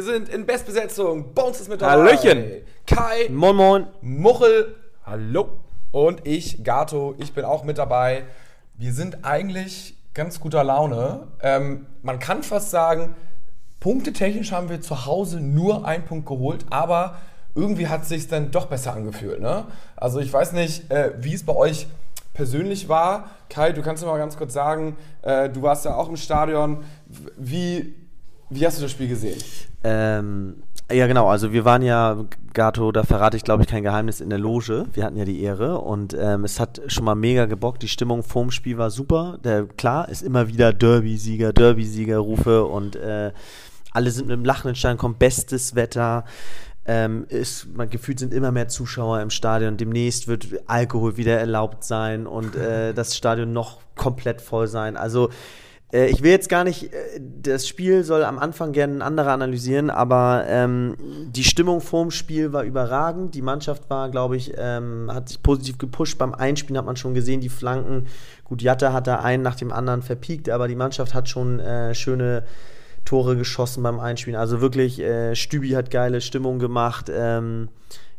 Wir sind in Bestbesetzung. Bones ist mit dabei. Hallöchen. Kai, Moin Moin. Muchel, hallo. Und ich, Gato, ich bin auch mit dabei. Wir sind eigentlich ganz guter Laune. Ähm, man kann fast sagen, punktetechnisch haben wir zu Hause nur einen Punkt geholt, aber irgendwie hat es sich dann doch besser angefühlt. Ne? Also ich weiß nicht, äh, wie es bei euch persönlich war. Kai, du kannst mir mal ganz kurz sagen, äh, du warst ja auch im Stadion. Wie, wie hast du das Spiel gesehen? Ähm, ja, genau. Also wir waren ja, Gato, da verrate ich glaube ich kein Geheimnis, in der Loge. Wir hatten ja die Ehre und ähm, es hat schon mal mega gebockt. Die Stimmung vorm Spiel war super. Der, klar, ist immer wieder Derby-Sieger, Derby-Sieger-Rufe und äh, alle sind mit dem Lachen entstanden, kommt bestes Wetter. Ähm, ist, man gefühlt sind immer mehr Zuschauer im Stadion. Demnächst wird Alkohol wieder erlaubt sein und äh, das Stadion noch komplett voll sein. Also ich will jetzt gar nicht, äh, das Spiel soll am Anfang gerne ein anderer analysieren, aber ähm, die Stimmung vorm Spiel war überragend. Die Mannschaft war, glaube ich, ähm, hat sich positiv gepusht. Beim Einspielen hat man schon gesehen, die Flanken. Gut, Jatta hat da einen nach dem anderen verpiekt, aber die Mannschaft hat schon äh, schöne Tore geschossen beim Einspielen. Also wirklich, äh, Stübi hat geile Stimmung gemacht. Ähm,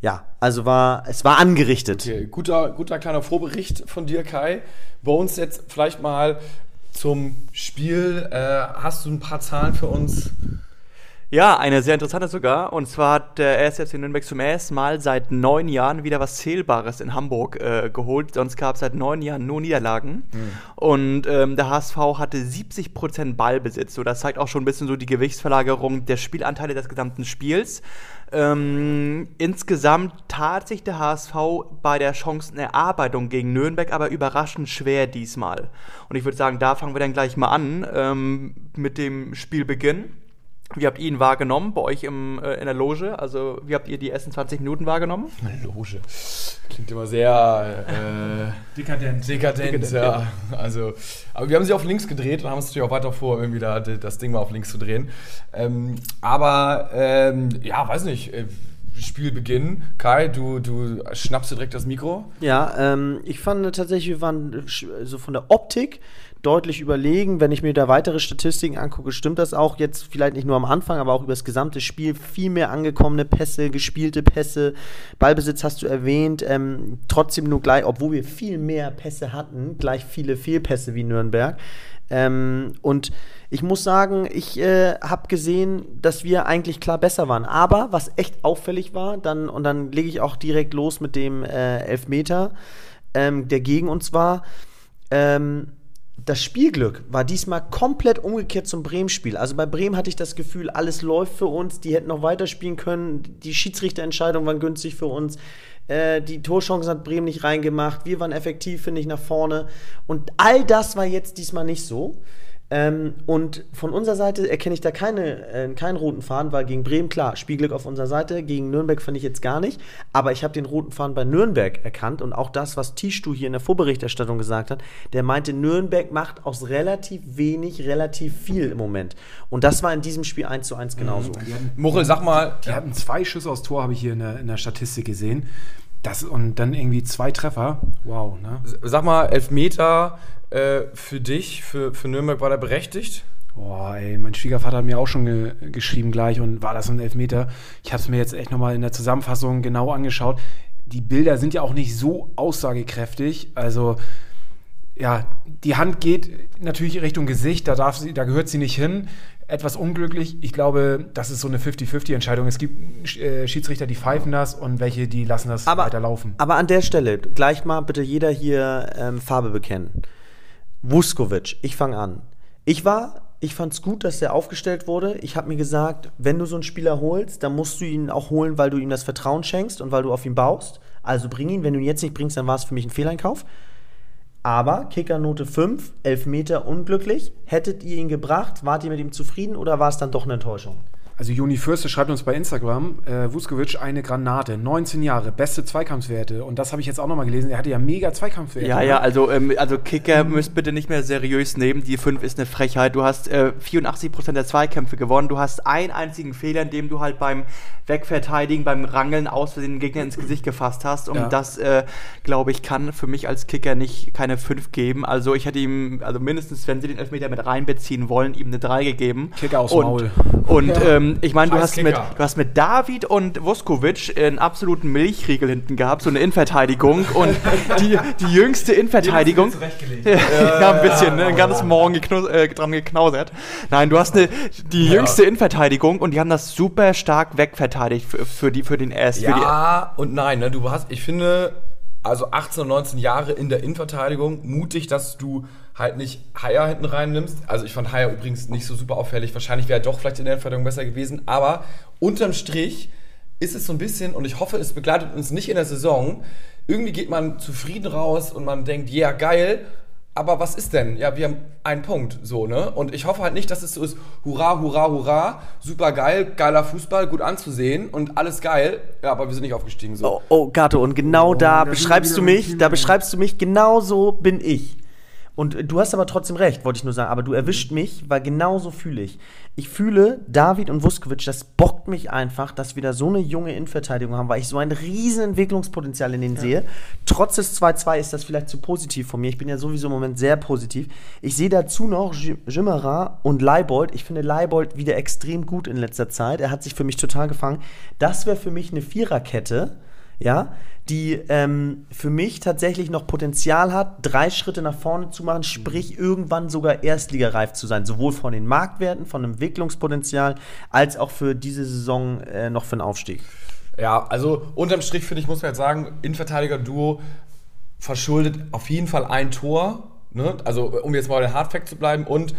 ja, also war, es war angerichtet. Okay, guter, guter kleiner Vorbericht von dir, Kai. Uns jetzt vielleicht mal zum Spiel. Äh, hast du ein paar Zahlen für uns? Ja, eine sehr interessante sogar. Und zwar hat der RSFC Nürnberg zum ersten Mal seit neun Jahren wieder was Zählbares in Hamburg äh, geholt. Sonst gab es seit neun Jahren nur Niederlagen. Mhm. Und ähm, der HSV hatte 70% Ballbesitz. So, das zeigt auch schon ein bisschen so die Gewichtsverlagerung der Spielanteile des gesamten Spiels. Ähm, insgesamt tat sich der HSV bei der Chancenerarbeitung gegen Nürnberg aber überraschend schwer diesmal. Und ich würde sagen, da fangen wir dann gleich mal an ähm, mit dem Spielbeginn. Wie habt ihr ihn wahrgenommen bei euch im, äh, in der Loge? Also, wie habt ihr die ersten 20 Minuten wahrgenommen? Loge. Klingt immer sehr äh, dekadent. Dekadent, dekadent ja. Also, aber wir haben sie auf links gedreht und haben uns natürlich auch weiter vor, irgendwie da das Ding mal auf links zu drehen. Ähm, aber, ähm, ja, weiß nicht. Äh, Spielbeginn. Kai, du, du schnappst dir direkt das Mikro. Ja, ähm, ich fand tatsächlich, wir waren so von der Optik deutlich überlegen. Wenn ich mir da weitere Statistiken angucke, stimmt das auch jetzt vielleicht nicht nur am Anfang, aber auch über das gesamte Spiel. Viel mehr angekommene Pässe, gespielte Pässe. Ballbesitz hast du erwähnt. Ähm, trotzdem nur gleich, obwohl wir viel mehr Pässe hatten, gleich viele Fehlpässe wie Nürnberg. Ähm, und ich muss sagen, ich äh, habe gesehen, dass wir eigentlich klar besser waren. Aber was echt auffällig war, dann, und dann lege ich auch direkt los mit dem äh, Elfmeter, ähm, der gegen uns war. Ähm, das Spielglück war diesmal komplett umgekehrt zum Bremen-Spiel. Also bei Bremen hatte ich das Gefühl, alles läuft für uns, die hätten noch weiterspielen können, die Schiedsrichterentscheidungen waren günstig für uns, äh, die Torchancen hat Bremen nicht reingemacht, wir waren effektiv, finde ich, nach vorne. Und all das war jetzt diesmal nicht so. Ähm, und von unserer Seite erkenne ich da keine, äh, keinen roten Faden, weil gegen Bremen, klar, Spielglück auf unserer Seite, gegen Nürnberg fand ich jetzt gar nicht, aber ich habe den roten Faden bei Nürnberg erkannt und auch das, was Tischtu hier in der Vorberichterstattung gesagt hat, der meinte, Nürnberg macht aus relativ wenig relativ viel im Moment. Und das war in diesem Spiel 1 zu 1 genauso. Mhm. Muchel, sag mal. Die hatten zwei Schüsse aus Tor, habe ich hier in der, in der Statistik gesehen. Das, und dann irgendwie zwei Treffer. Wow, ne? Sag mal, Elfmeter äh, für dich, für, für Nürnberg, war der berechtigt? Boah, ey, mein Schwiegervater hat mir auch schon ge geschrieben gleich und war das so ein Elfmeter. Ich habe es mir jetzt echt nochmal in der Zusammenfassung genau angeschaut. Die Bilder sind ja auch nicht so aussagekräftig. Also, ja, die Hand geht natürlich Richtung Gesicht, da, darf sie, da gehört sie nicht hin etwas unglücklich. Ich glaube, das ist so eine 50-50-Entscheidung. Es gibt äh, Schiedsrichter, die pfeifen das und welche, die lassen das aber, weiterlaufen. Aber an der Stelle, gleich mal bitte jeder hier ähm, Farbe bekennen. Vuskovic, ich fange an. Ich war, ich fand es gut, dass er aufgestellt wurde. Ich habe mir gesagt, wenn du so einen Spieler holst, dann musst du ihn auch holen, weil du ihm das Vertrauen schenkst und weil du auf ihn baust. Also bring ihn. Wenn du ihn jetzt nicht bringst, dann war es für mich ein Fehleinkauf. Aber Kickernote 5, 11 Meter unglücklich. Hättet ihr ihn gebracht? Wart ihr mit ihm zufrieden oder war es dann doch eine Enttäuschung? Also Juni Fürste schreibt uns bei Instagram, äh, Vuskovic eine Granate, 19 Jahre, beste Zweikampfwerte. Und das habe ich jetzt auch nochmal gelesen. Er hatte ja mega Zweikampfwerte. Ja, ne? ja, also, ähm, also Kicker müsst bitte nicht mehr seriös nehmen. Die 5 ist eine Frechheit. Du hast äh, 84% der Zweikämpfe gewonnen. Du hast einen einzigen Fehler, in dem du halt beim Wegverteidigen, beim Rangeln aus Versehen den Gegner ins Gesicht gefasst hast. Und Ja. das, äh, glaube ich, kann für mich als Kicker nicht keine 5 geben. Also ich hätte ihm, also mindestens, wenn sie den Elfmeter mit reinbeziehen wollen, ihm eine 3 gegeben. Kicker aufs und, Maul. Und ähm, ich meine, du hast, mit, du hast mit David und Vuskovic einen absoluten Milchriegel hinten gehabt, so eine Innenverteidigung. und die, die jüngste Innenverteidigung. ja, ein bisschen, ne? Ein ganzes Morgen geknus äh, dran geknausert. Nein, du hast eine, die jüngste Innenverteidigung und die haben das super stark wegverteidigt für, für, die, für den die, Ja und nein, ne? Du hast, ich finde, also 18 und 19 Jahre in der Innenverteidigung, mutig, dass du halt nicht Haier hinten rein nimmst. Also ich fand Haier übrigens nicht so super auffällig. Wahrscheinlich wäre er doch vielleicht in der Innenverteidigung besser gewesen. Aber unterm Strich ist es so ein bisschen, und ich hoffe, es begleitet uns nicht in der Saison, irgendwie geht man zufrieden raus und man denkt, ja, geil, aber was ist denn? Ja, wir haben einen Punkt, so, ne? Und ich hoffe halt nicht, dass es so ist, hurra, hurra, hurra, super geil, geiler Fußball, gut anzusehen und alles geil, ja, aber wir sind nicht aufgestiegen, so. Oh, oh Gato, und genau da da beschreibst du mich, da beschreibst du mich, genau so bin ich. Und du hast aber trotzdem recht, wollte ich nur sagen. Aber du erwischt mich, weil genau so fühle ich. Ich fühle, David und Vuskovic, das bockt mich einfach, dass wir da so eine junge Innenverteidigung haben, weil ich so ein riesen Entwicklungspotenzial in denen sehe. Trotz des 2-2 ist das vielleicht zu positiv von mir. Ich bin ja sowieso im Moment sehr positiv. Ich sehe dazu noch Jimmerer und Leibold. Ich finde Leibold wieder extrem gut in letzter Zeit. Er hat sich für mich total gefangen. Das wäre für mich eine Viererkette ja, die ähm, für mich tatsächlich noch Potenzial hat, drei Schritte nach vorne zu machen, sprich irgendwann sogar erstligareif zu sein, sowohl von den Marktwerten, von dem Entwicklungspotenzial, als auch für diese Saison äh, noch für den Aufstieg. Ja, also unterm Strich finde ich, muss man jetzt sagen, Innenverteidiger-Duo verschuldet auf jeden Fall ein Tor. Ne? Also, um jetzt mal bei den Hardfact zu bleiben. Und,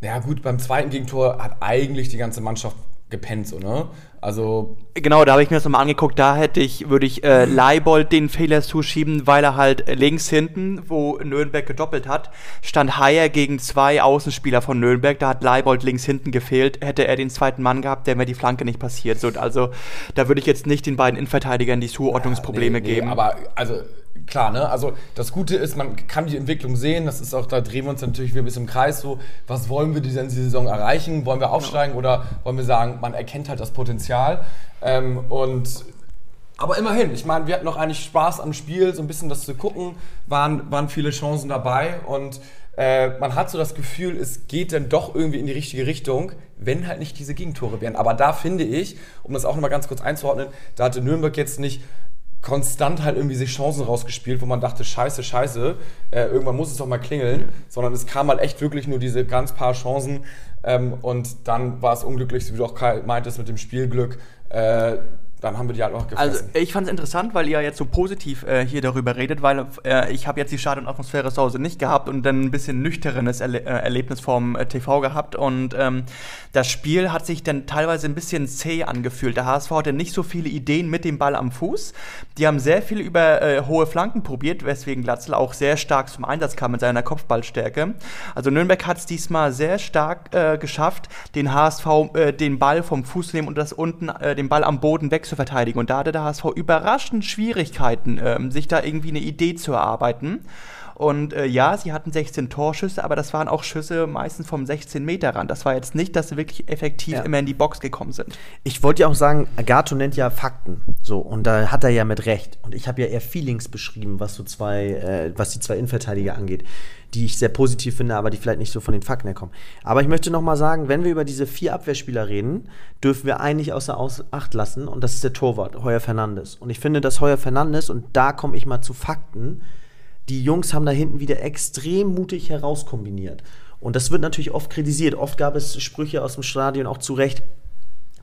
ja, gut, beim zweiten Gegentor hat eigentlich die ganze Mannschaft gepennt, so, ne? Also, Genau, da habe ich mir das nochmal angeguckt. Da hätte ich, würde ich äh, Leibold den Fehler zuschieben, weil er halt links hinten, wo Nürnberg gedoppelt hat, stand Haier gegen zwei Außenspieler von Nürnberg. Da hat Leibold links hinten gefehlt. Hätte er den zweiten Mann gehabt, der wäre die Flanke nicht passiert. So, also da würde ich jetzt nicht den beiden Innenverteidigern die Zuordnungsprobleme nee, nee, geben. Aber, also, klar, ne? Also, das Gute ist, man kann die Entwicklung sehen. Das ist auch, da drehen wir uns natürlich wieder ein bisschen im Kreis. So, was wollen wir diese Saison erreichen? Wollen wir aufsteigen oder wollen wir sagen, man erkennt halt das Potenzial? Ähm, und aber immerhin, ich meine, wir hatten noch eigentlich Spaß am Spiel, so ein bisschen das zu gucken, waren, waren viele Chancen dabei und äh, man hat so das Gefühl, es geht dann doch irgendwie in die richtige Richtung, wenn halt nicht diese Gegentore wären. Aber da finde ich, um das auch nochmal ganz kurz einzuordnen, da hatte Nürnberg jetzt nicht konstant halt irgendwie sich Chancen rausgespielt, wo man dachte, scheiße, scheiße, äh, irgendwann muss es doch mal klingeln, sondern es kam halt echt wirklich nur diese ganz paar Chancen ähm, und dann war es unglücklich, so wie du auch Kai meintest, mit dem Spielglück, äh, dann haben wir die halt noch gefressen. Also ich fand es interessant, weil ihr jetzt so positiv äh, hier darüber redet, weil äh, ich habe jetzt die Stadionatmosphäre zu Hause nicht gehabt und dann ein bisschen nüchternes Erle äh, Erlebnis vom äh, TV gehabt und ähm, das Spiel hat sich dann teilweise ein bisschen zäh angefühlt. Der HSV hatte nicht so viele Ideen mit dem Ball am Fuß. Die haben sehr viel über äh, hohe Flanken probiert, weswegen Glatzel auch sehr stark zum Einsatz kam mit seiner Kopfballstärke. Also Nürnberg hat es diesmal sehr stark äh, geschafft, den HSV äh, den Ball vom Fuß zu nehmen und das unten äh, den Ball am Boden weg zu verteidigen. Und da hatte der HSV überraschend Schwierigkeiten, ähm, sich da irgendwie eine Idee zu erarbeiten. Und äh, ja, sie hatten 16 Torschüsse, aber das waren auch Schüsse meistens vom 16 Meter Rand. Das war jetzt nicht, dass sie wirklich effektiv Ja. immer in die Box gekommen sind. Ich wollte ja auch sagen, Agato nennt ja Fakten. So, und da hat er ja mit Recht. Und ich habe ja eher Feelings beschrieben, was so zwei, äh, was die zwei Innenverteidiger angeht, die ich sehr positiv finde, aber die vielleicht nicht so von den Fakten herkommen. Aber ich möchte noch mal sagen, wenn wir über diese vier Abwehrspieler reden, dürfen wir einen nicht außer Acht lassen, und das ist der Torwart, Heuer Fernandes. Und ich finde, dass Heuer Fernandes, und da komme ich mal zu Fakten, die Jungs haben da hinten wieder extrem mutig herauskombiniert. Und das wird natürlich oft kritisiert. Oft gab es Sprüche aus dem Stadion auch zu Recht.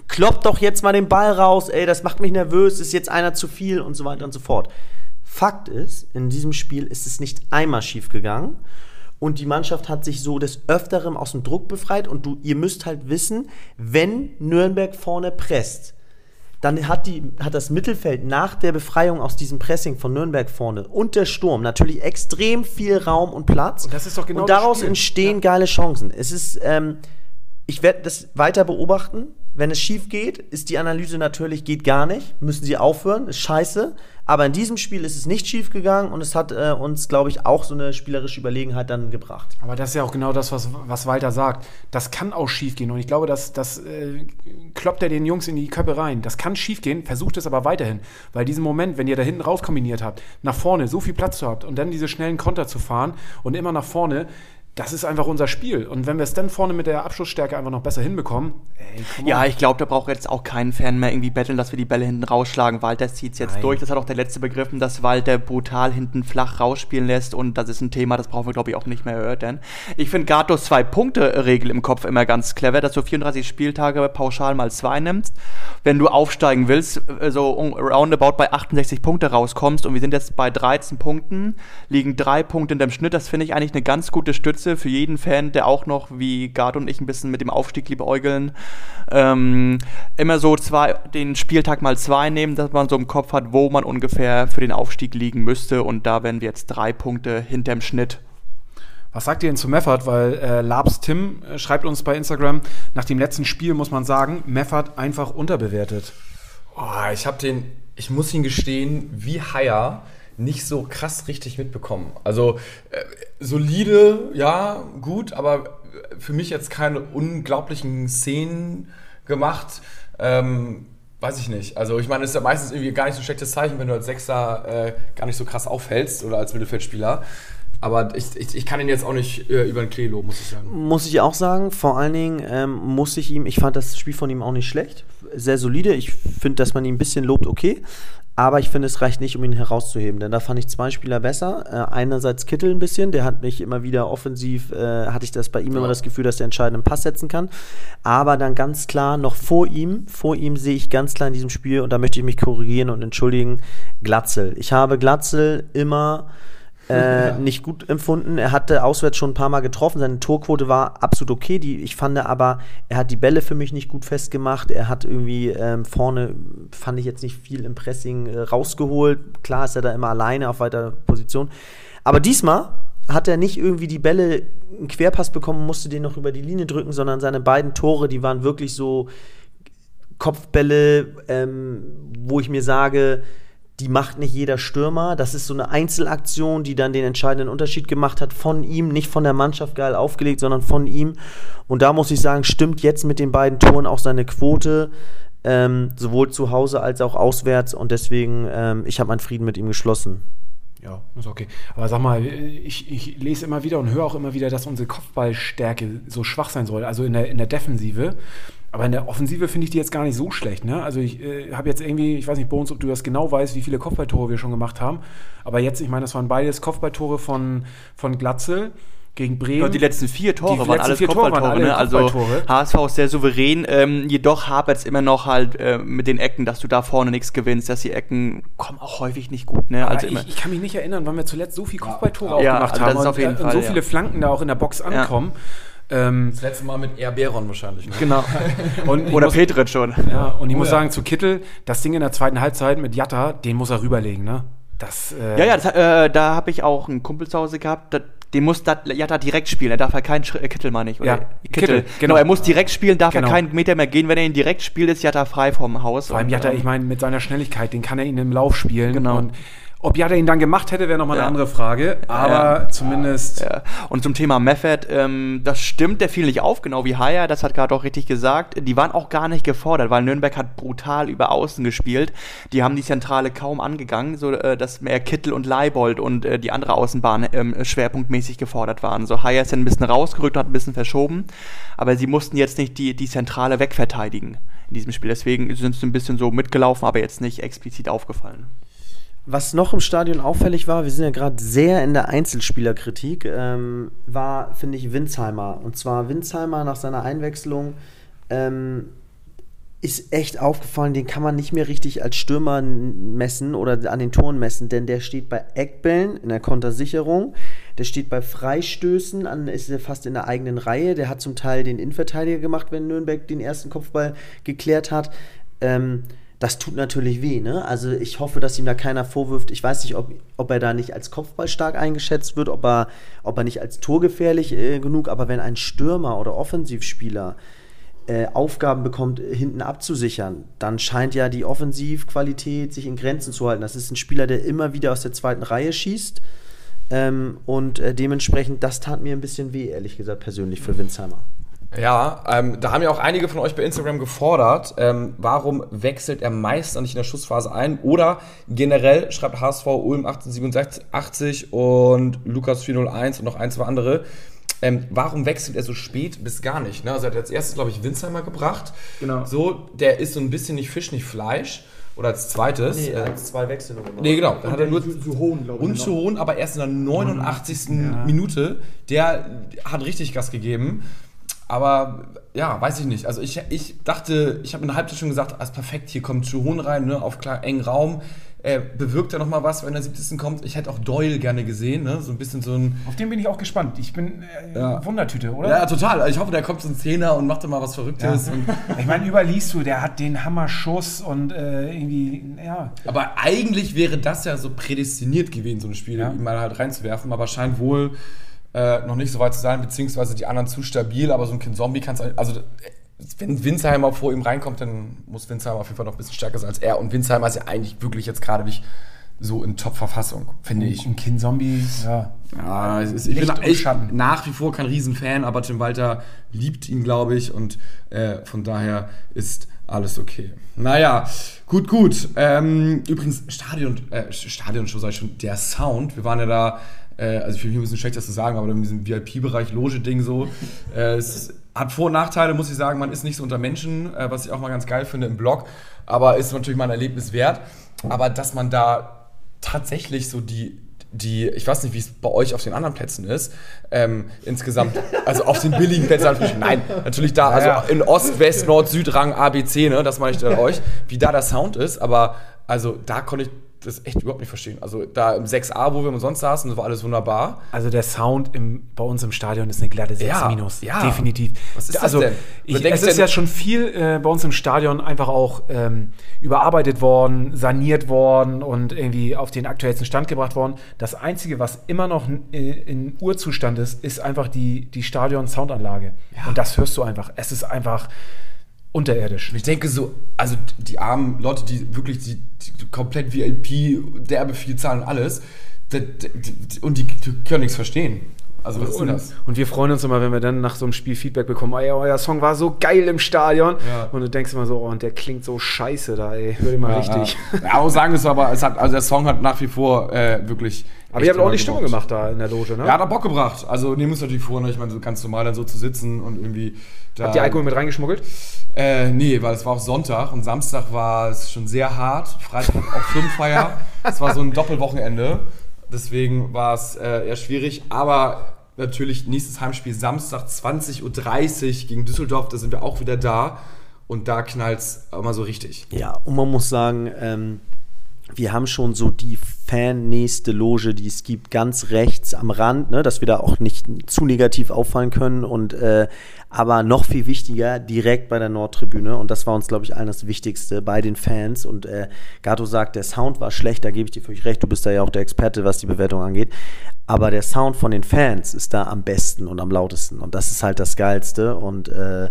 Kloppt doch jetzt mal den Ball raus, ey, das macht mich nervös, ist jetzt einer zu viel und so weiter und so fort. Fakt ist, in diesem Spiel ist es nicht einmal schief gegangen und die Mannschaft hat sich so des Öfteren aus dem Druck befreit und du, ihr müsst halt wissen, wenn Nürnberg vorne presst, dann hat, die, hat das Mittelfeld nach der Befreiung aus diesem Pressing von Nürnberg vorne und der Sturm natürlich extrem viel Raum und Platz. Und das ist doch genau Und daraus entstehen Ja. geile Chancen. Es ist, ähm, ich werde das weiter beobachten. wenn es schief geht, ist die Analyse natürlich, geht gar nicht, müssen sie aufhören, ist scheiße. Aber in diesem Spiel ist es nicht schief gegangen und es hat äh, uns, glaube ich, auch so eine spielerische Überlegenheit dann gebracht. Aber das ist ja auch genau das, was, was Walter sagt. Das kann auch schief gehen. Und ich glaube, das, das äh, kloppt er den Jungs in die Köpfe rein. Das kann schief gehen, versucht es aber weiterhin. Weil diesen Moment, wenn ihr da hinten raus kombiniert habt, nach vorne so viel Platz zu habt und dann diese schnellen Konter zu fahren und immer nach vorne, das ist einfach unser Spiel. Und wenn wir es dann vorne mit der Abschlussstärke einfach noch besser hinbekommen, ey. Ja, ich glaube, da braucht jetzt auch kein Fan mehr irgendwie betteln, dass wir die Bälle hinten rausschlagen. Walter zieht es jetzt Nein. durch. Das hat auch der letzte begriffen, dass Walter brutal hinten flach rausspielen lässt. Und das ist ein Thema, das brauchen wir, glaube ich, auch nicht mehr erörtern. Ich finde Gatos Zwei-Punkte-Regel im Kopf immer ganz clever, dass du 34 Spieltage pauschal mal zwei nimmst. Wenn du aufsteigen willst, äh, so roundabout bei 68 Punkte rauskommst und wir sind jetzt bei 13 Punkten, liegen drei Punkte in dem Schnitt. Das finde ich eigentlich eine ganz gute Stütze für jeden Fan, der auch noch wie Gard und ich ein bisschen mit dem Aufstieg liebäugeln. Ähm, immer so zwei, den Spieltag mal zwei nehmen, dass man so im Kopf hat, wo man ungefähr für den Aufstieg liegen müsste. Und da wären wir jetzt drei Punkte hinterm Schnitt. Was sagt ihr denn zu Meffert? Weil äh, Labs Tim äh, schreibt uns bei Instagram, nach dem letzten Spiel muss man sagen, Meffert einfach unterbewertet. Oh, ich habe den, ich muss ihn gestehen, wie Haier nicht so krass richtig mitbekommen. Also äh, solide, ja, gut, aber für mich jetzt keine unglaublichen Szenen gemacht. Ähm, weiß ich nicht. Also ich meine, es ist ja meistens irgendwie gar nicht so ein schlechtes Zeichen, wenn du als Sechster äh, gar nicht so krass auffällst oder als Mittelfeldspieler. Aber ich, ich, ich kann ihn jetzt auch nicht äh, über den Klee loben, muss ich sagen. Muss ich auch sagen, vor allen Dingen ähm, muss ich ihm, ich fand das Spiel von ihm auch nicht schlecht, sehr solide. Ich finde, dass man ihn ein bisschen lobt, okay. Aber ich finde, es reicht nicht, um ihn herauszuheben, denn da fand ich zwei Spieler besser. Äh, einerseits Kittel ein bisschen, der hat mich immer wieder offensiv, äh, hatte ich das bei ihm immer das Gefühl, dass er entscheidenden Pass setzen kann. Aber dann ganz klar, noch vor ihm, vor ihm sehe ich ganz klar in diesem Spiel, und da möchte ich mich korrigieren und entschuldigen, Glatzel. Ich habe Glatzel immer äh, nicht gut empfunden. Er hatte auswärts schon ein paar Mal getroffen. Seine Torquote war absolut okay. Die, ich fand aber, er hat die Bälle für mich nicht gut festgemacht. Er hat irgendwie ähm, vorne, fand ich jetzt nicht viel im Pressing äh, rausgeholt. Klar ist er da immer alleine auf weiter Position. Aber diesmal hat er nicht irgendwie die Bälle einen Querpass bekommen, musste den noch über die Linie drücken, sondern seine beiden Tore, die waren wirklich so Kopfbälle, ähm, wo ich mir sage, die macht nicht jeder Stürmer. Das ist so eine Einzelaktion, die dann den entscheidenden Unterschied gemacht hat. Von ihm, nicht von der Mannschaft geil aufgelegt, sondern von ihm. Und da muss ich sagen, stimmt jetzt mit den beiden Toren auch seine Quote, ähm, sowohl zu Hause als auch auswärts. Und deswegen, ähm, ich habe meinen Frieden mit ihm geschlossen. Ja, ist okay. Aber sag mal, ich, ich lese immer wieder und höre auch immer wieder, dass unsere Kopfballstärke so schwach sein soll. Also in der, in der Defensive. Aber in der Offensive finde ich die jetzt gar nicht so schlecht. Ne? Also ich äh, habe jetzt irgendwie, ich weiß nicht, Bones, ob du das genau weißt, wie viele Kopfballtore wir schon gemacht haben. Aber jetzt, ich meine, das waren beides Kopfballtore von, von Glatzel gegen Bremen. Ja, die letzten vier Tore Die waren letzten alles vier Tore waren Kopfballtore. alle ne? Also Kopfballtore. HSV ist sehr souverän. Ähm, jedoch hapert es immer noch halt äh, mit den Ecken, dass du da vorne nichts gewinnst, dass die Ecken kommen auch häufig nicht gut. Ne? Also immer. ich, ich kann mich nicht erinnern, wann wir zuletzt so viele Kopfballtore Ja, auch gemacht also haben das ist auf jeden und, Fall, und so ja. viele Flanken da auch in der Box ankommen. Ähm, Das letzte Mal mit Erberon wahrscheinlich. Ne? genau. Und Oder muss- Petrit schon. Ja, und ich Oh muss ja. sagen, zu Kittel, das Ding in der zweiten Halbzeit mit Jatta, den muss er rüberlegen, ne? Das, äh, Ja, ja, das, äh, da habe ich auch einen Kumpel zu Hause gehabt, da, den muss da, ja, da direkt spielen. Er darf ja keinen Schritt, äh, Kittel meine ich. Oder Ja, Kittel, Genau. genau. er muss direkt spielen, darf Genau. er keinen Meter mehr gehen. Wenn er ihn direkt spielt, ist Jatta frei vom Haus. Vor allem Und, Jatta, ähm, ich meine, mit seiner Schnelligkeit, den kann er ihn im Lauf spielen. Genau. Und ob Jatta ihn dann gemacht hätte, wäre nochmal Ja. eine andere Frage. Aber Ja. zumindest. Ja. Und zum Thema Meffert, ähm, das stimmt, der fiel nicht auf, genau wie Haier, das hat gerade auch richtig gesagt. Die waren auch gar nicht gefordert, weil Nürnberg hat brutal über Außen gespielt. Die haben die Zentrale kaum angegangen, so äh, dass mehr Kittel und Leibold und äh, die andere Außenbahn ähm, schwerpunktmäßig gefordert waren. So Haier ist dann ein bisschen rausgerückt und hat ein bisschen verschoben, aber sie mussten jetzt nicht die, die Zentrale wegverteidigen in diesem Spiel. Deswegen sind sie ein bisschen so mitgelaufen, aber jetzt nicht explizit aufgefallen. Was noch im Stadion auffällig war, wir sind ja gerade sehr in der Einzelspielerkritik, ähm, war, finde ich, Winsheimer. Und zwar Winsheimer nach seiner Einwechslung ähm, ist echt aufgefallen, den kann man nicht mehr richtig als Stürmer messen oder an den Toren messen, denn der steht bei Eckbällen in der Kontersicherung, der steht bei Freistößen, an, ist er fast in der eigenen Reihe, der hat zum Teil den Innenverteidiger gemacht, wenn Nürnberg den ersten Kopfball geklärt hat. Ähm, das tut natürlich weh, ne? Also ich hoffe, dass ihm da keiner vorwirft. Ich weiß nicht, ob, ob er da nicht als Kopfball stark eingeschätzt wird, ob er, ob er nicht als torgefährlich äh, genug, aber wenn ein Stürmer oder Offensivspieler äh, Aufgaben bekommt, hinten abzusichern, dann scheint ja die Offensivqualität sich in Grenzen zu halten. Das ist ein Spieler, der immer wieder aus der zweiten Reihe schießt. Ähm, und äh, dementsprechend, das tat mir ein bisschen weh, ehrlich gesagt, persönlich für Winsheimer. Ja, ähm, da haben ja auch einige von euch bei Instagram gefordert, ähm, warum wechselt er meist nicht in der Schussphase ein? Oder generell schreibt HSV Ulm 1887 und Lukas 401 und noch ein, zwei andere. Ähm, warum wechselt er so spät bis gar nicht? Ne? Also er hat als erstes, glaube ich, Winsheimer gebracht. Genau. So, der ist so ein bisschen nicht Fisch, nicht Fleisch. Oder als zweites. Nee, äh, als zwei Wechsel nur gemacht. Nee, genau. Da hat er nur zu hohen, glaube und zu hohen, aber erst in der 89. Ja. Minute. Der hat richtig Gas gegeben. Aber ja, weiß ich nicht. Also ich, ich dachte, ich habe in der Halbzeit schon gesagt, alles perfekt, hier kommt Chuhon rein, ne, auf klar engen Raum. Äh, bewirkt er nochmal was, wenn der 70. kommt. Ich hätte auch Doyle gerne gesehen, ne? So ein bisschen so ein. Auf den bin ich auch gespannt. Ich bin äh, Ja. Wundertüte, oder? Ja, total. Also ich hoffe, der kommt so ein Zehner und macht da mal was Verrücktes. Und, Ich meine, überliest du, der hat den Hammerschuss und äh, irgendwie, ja. aber eigentlich wäre das ja so prädestiniert gewesen, so ein Spiel, Ja. ihn mal halt reinzuwerfen, aber scheint wohl äh, noch nicht so weit zu sein, beziehungsweise die anderen zu stabil, aber so ein Kind Zombie kann es. Also, wenn Winsheimer vor ihm reinkommt, dann muss Winsheimer auf jeden Fall noch ein bisschen stärker sein als er. Und Winsheimer ist ja eigentlich wirklich jetzt gerade nicht so in Top-Verfassung, finde ich. Ein Kind Zombie, ja. Ja, ist, ich Licht bin Schatten. nach wie vor kein Riesenfan, aber Tim Walter liebt ihn, glaube ich, und äh, von daher ist alles okay. Naja, gut, gut. Ähm, übrigens, Stadion, äh, Stadionshow sag ich schon, der Sound, wir waren ja da, äh, also ich finde ein bisschen schlecht, das zu sagen, aber in diesem VIP-Bereich, Loge-Ding so, äh, es hat Vor- und Nachteile, muss ich sagen, man ist nicht so unter Menschen, äh, was ich auch mal ganz geil finde im Blog, aber ist natürlich mal ein Erlebnis wert. Aber dass man da tatsächlich so die, die, ich weiß nicht, wie es bei euch auf den anderen Plätzen ist, ähm, insgesamt, also auf den billigen Plätzen, natürlich- nein, natürlich da, also Ja. in Ost, West, Nord, Süd, Rang, A, B, C, ne, das meine ich dann euch, wie da der Sound ist, aber also da konnte ich das echt überhaupt nicht verstehen. Also da im 6a, wo wir umsonst saßen, das war alles wunderbar. Also der Sound im, bei uns im Stadion ist eine glatte 6 Ja, minus. ja. Definitiv. Was ist das also, denn? Ich, es ist ja schon viel äh, bei uns im Stadion einfach auch ähm, überarbeitet worden, saniert worden und irgendwie auf den aktuellsten Stand gebracht worden. Das Einzige, was immer noch äh, in Urzustand ist, ist einfach die, die Stadion-Soundanlage. Und das hörst du einfach. Es ist einfach unterirdisch. Ich denke so, also die armen Leute, die wirklich die, die komplett VIP, derbe viel zahlen und alles, die, die, und die, können nichts verstehen. Also was ist denn Und, das? und wir freuen uns immer, wenn wir dann nach so einem Spiel Feedback bekommen, ey, euer Song war so geil im Stadion. Ja. Und du denkst immer so, oh, und der klingt so scheiße da, ey, hör den mal richtig. Ja, ja. ja, auch sagen es aber, es hat, also der Song hat nach wie vor äh, wirklich. Aber ihr habt auch die Stimmung gemacht da in der Loge, ne? Ja, hat er Bock gebracht. Also nehmen wir uns natürlich vor, ne? ich meine, so ganz normal dann so zu sitzen und irgendwie. Da, Habt ihr Alkohol mit reingeschmuggelt? Äh, nee, weil es war auch Sonntag und Samstag war es schon sehr hart. Freitag auch Firmenfeier. Es war so ein Doppelwochenende. Deswegen war es äh, eher schwierig. Aber natürlich nächstes Heimspiel Samstag 20.30 Uhr gegen Düsseldorf. Da sind wir auch wieder da. Und da knallt es immer so richtig. Ja, und man muss sagen, ähm, wir haben schon so die fannächste Loge, die es gibt, ganz rechts am Rand, ne, dass wir da auch nicht zu negativ auffallen können. Und äh, aber noch viel wichtiger, direkt bei der Nordtribüne. Und das war uns, glaube ich, allen das Wichtigste bei den Fans. Und äh, Gato sagt, der Sound war schlecht, da gebe ich dir völlig recht. Du bist da ja auch der Experte, was die Bewertung angeht. Aber der Sound von den Fans ist da am besten und am lautesten. Und das ist halt das Geilste. Und äh,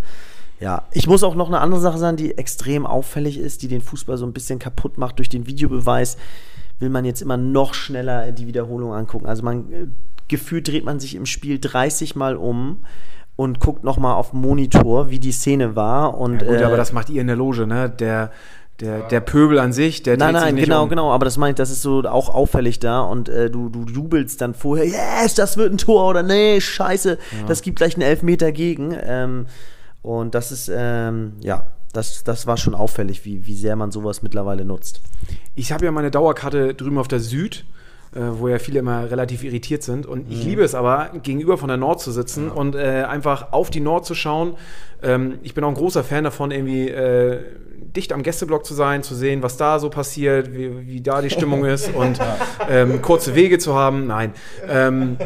ja, ich muss auch noch eine andere Sache sagen, die extrem auffällig ist, die den Fußball so ein bisschen kaputt macht durch den Videobeweis. Will man jetzt immer noch schneller die Wiederholung angucken. Also man äh, gefühlt dreht man sich im Spiel 30 Mal um und guckt noch mal auf den Monitor, wie die Szene war. Und, Ja, gut, äh, aber das macht ihr in der Loge, ne? Der, der, der Pöbel an sich, der Nein, dreht sich nein, nicht genau, um. genau, aber das meine ich, das ist so auch auffällig da und äh, du, du jubelst dann vorher, yes, das wird ein Tor oder nee, scheiße, das gibt gleich einen Elfmeter gegen. Ähm, und das ist, ähm, ja, das, das war schon auffällig, wie, wie sehr man sowas mittlerweile nutzt. Ich habe ja meine Dauerkarte drüben auf der Süd, äh, wo ja viele immer relativ irritiert sind. Und Mhm. ich liebe es aber, gegenüber von der Nord zu sitzen und äh, einfach auf die Nord zu schauen. Ähm, ich bin auch ein großer Fan davon, irgendwie äh, dicht am Gästeblock zu sein, zu sehen, was da so passiert, wie, wie da die Stimmung ist und ähm, kurze Wege zu haben. Nein. Ähm,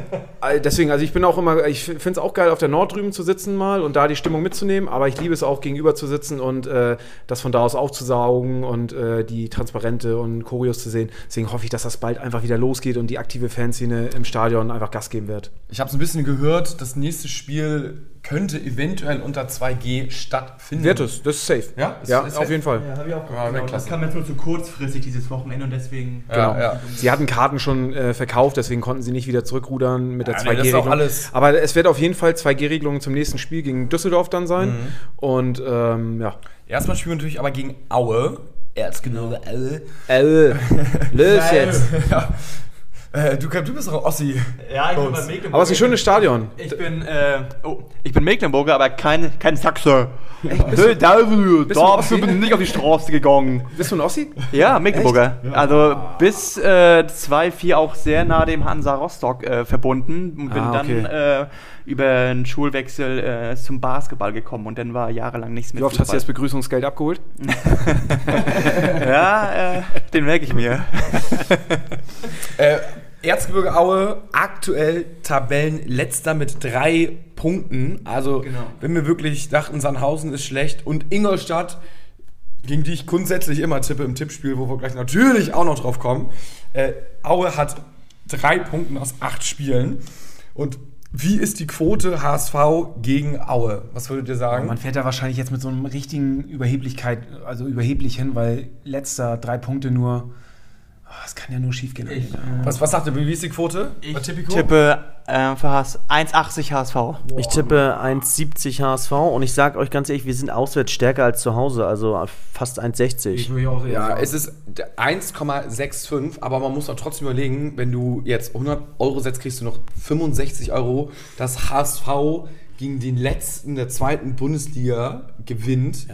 äh, deswegen, also ich bin auch immer, ich finde es auch geil, auf der Nord drüben zu sitzen mal und da die Stimmung mitzunehmen, aber ich liebe es auch, gegenüber zu sitzen und äh, das von da aus aufzusaugen und äh, die Transparente und Choreos zu sehen. Deswegen hoffe ich, dass das bald einfach wieder losgeht und die aktive Fanszene im Stadion einfach Gas geben wird. Ich habe es ein bisschen gehört, das nächste Spiel könnte eventuell unter 2G stattfinden. Wird es, das ist safe. Ja? Ist- ja ist auf safe? jeden Fall. habe ich auch Ja, genau. Das kam jetzt nur zu kurzfristig dieses Wochenende und deswegen. Genau. Ja, ja. Sie hatten Karten schon äh, verkauft, deswegen konnten sie nicht wieder zurückrudern mit der Ja, nee, das ist 2G-Regelung. auch alles- Aber es wird auf jeden Fall 2G-Regelung zum nächsten Spiel gegen Düsseldorf dann sein. Mhm. Und ähm, ja. Erstmal spielen wir natürlich aber gegen Aue. Erzgebirge Aue. L. Lös jetzt. ja. Äh, du, du bist doch ein Ossi. Ja, ich Bei bin bei. Mecklenburg. Aber es ist ein schönes Stadion. Ich bin, äh, oh, ich bin Mecklenburger, aber kein, kein Sachse. Echt? Bist du ein da Ossi? bin ich nicht auf die Straße gegangen. Bist du ein Ossi? Ja, Mecklenburger. Also bis äh, 2-4 auch sehr nah dem Hansa Rostock äh, verbunden und bin Ah, okay. dann äh, über einen Schulwechsel äh, zum Basketball gekommen und dann war jahrelang nichts mit Wie oft hast du das Begrüßungsgeld abgeholt? Ja, äh, den merke ich mir. Erzgebirge Aue aktuell Tabellenletzter mit drei Punkten. Also, Genau. wenn wir wirklich dachten, Sandhausen ist schlecht und Ingolstadt, gegen die ich grundsätzlich immer tippe im Tippspiel, wo wir gleich natürlich auch noch drauf kommen. Äh, Aue hat drei Punkte aus acht Spielen. Und wie ist die Quote HSV gegen Aue? Was würdet ihr sagen? Man fährt da wahrscheinlich jetzt mit so einem richtigen Überheblichkeit, also überheblich hin, weil letzter drei Punkte nur. Oh, das kann ja nur schief gehen. eigentlich. was, was sagt ihr? Wie ist die Quote? Ich bei Tipico? tippe äh, für HS 1,80 HSV. Ich tippe 1,70 HSV und ich sage euch ganz ehrlich, wir sind auswärts stärker als zu Hause, also fast 1,60. Ja, es ist 1,65, aber man muss doch trotzdem überlegen, wenn du jetzt 100 Euro setzt, kriegst du noch 65 Euro. Das HSV gegen den letzten der zweiten Bundesliga gewinnt.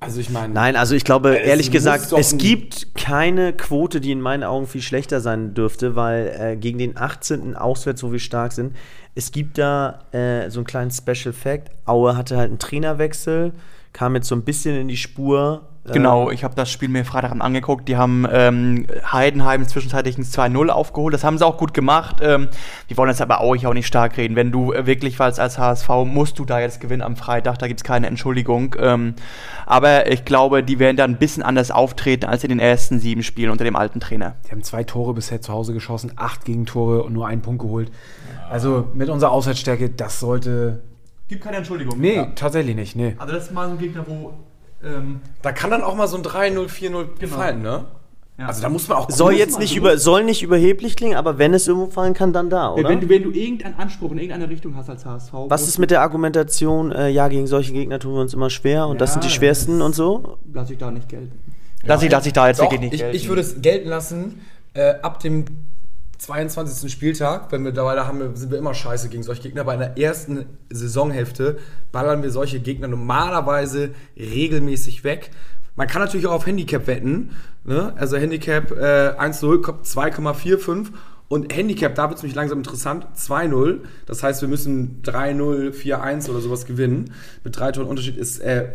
Also ich meine, Nein, also ich glaube, ehrlich gesagt, es gibt keine Quote, die in meinen Augen viel schlechter sein dürfte, weil äh, gegen den 18. auswärts, wo wir stark sind, es gibt da äh, so einen kleinen Special Fact. Aue hatte halt einen Trainerwechsel, kam jetzt so ein bisschen in die Spur. Genau, ich habe das Spiel mir Freitagabend angeguckt. Die haben ähm, Heidenheim zwischenzeitlich ein 2-0 aufgeholt. Das haben sie auch gut gemacht. Ähm, die wollen jetzt aber auch, auch nicht stark reden. Wenn du äh, wirklich was als HSV musst du da jetzt gewinnen am Freitag. Da gibt es keine Entschuldigung. Ähm, aber ich glaube, die werden da ein bisschen anders auftreten als in den ersten sieben Spielen unter dem alten Trainer. Die haben zwei Tore bisher zu Hause geschossen, acht Gegentore und nur einen Punkt geholt. Also mit unserer Auswärtsstärke, das sollte. Gibt keine Entschuldigung. Nee, tatsächlich nicht. Nee. Also das ist mal so ein Gegner, wo ähm, da kann dann auch mal so ein 3-0, 4-0 fallen, ne? Ja. Also da muss man auch Soll jetzt nicht so- über, soll nicht überheblich klingen, aber wenn es irgendwo fallen kann, dann da, oder? wenn, du, wenn du irgendeinen Anspruch in irgendeine Richtung hast als HSV. Was ist mit der Argumentation, äh, ja, gegen solche Gegner tun wir uns immer schwer und das Ja, sind die das schwersten und so? Lass ich da nicht gelten. Lass ich, lass ich da jetzt Doch, wirklich nicht ich, gelten. ich würde es gelten lassen, äh, ab dem 22. Spieltag, wenn wir mittlerweile haben, sind wir immer scheiße gegen solche Gegner. Bei einer ersten Saisonhälfte ballern wir solche Gegner normalerweise regelmäßig weg. Man kann natürlich auch auf Handicap wetten. Ne? Also Handicap äh, 1-0 kommt 2,45 und Handicap, da wird es nämlich langsam interessant, 2-0. Das heißt, wir müssen 3-0, 4-1 oder sowas gewinnen. Mit drei Toren Unterschied ist äh,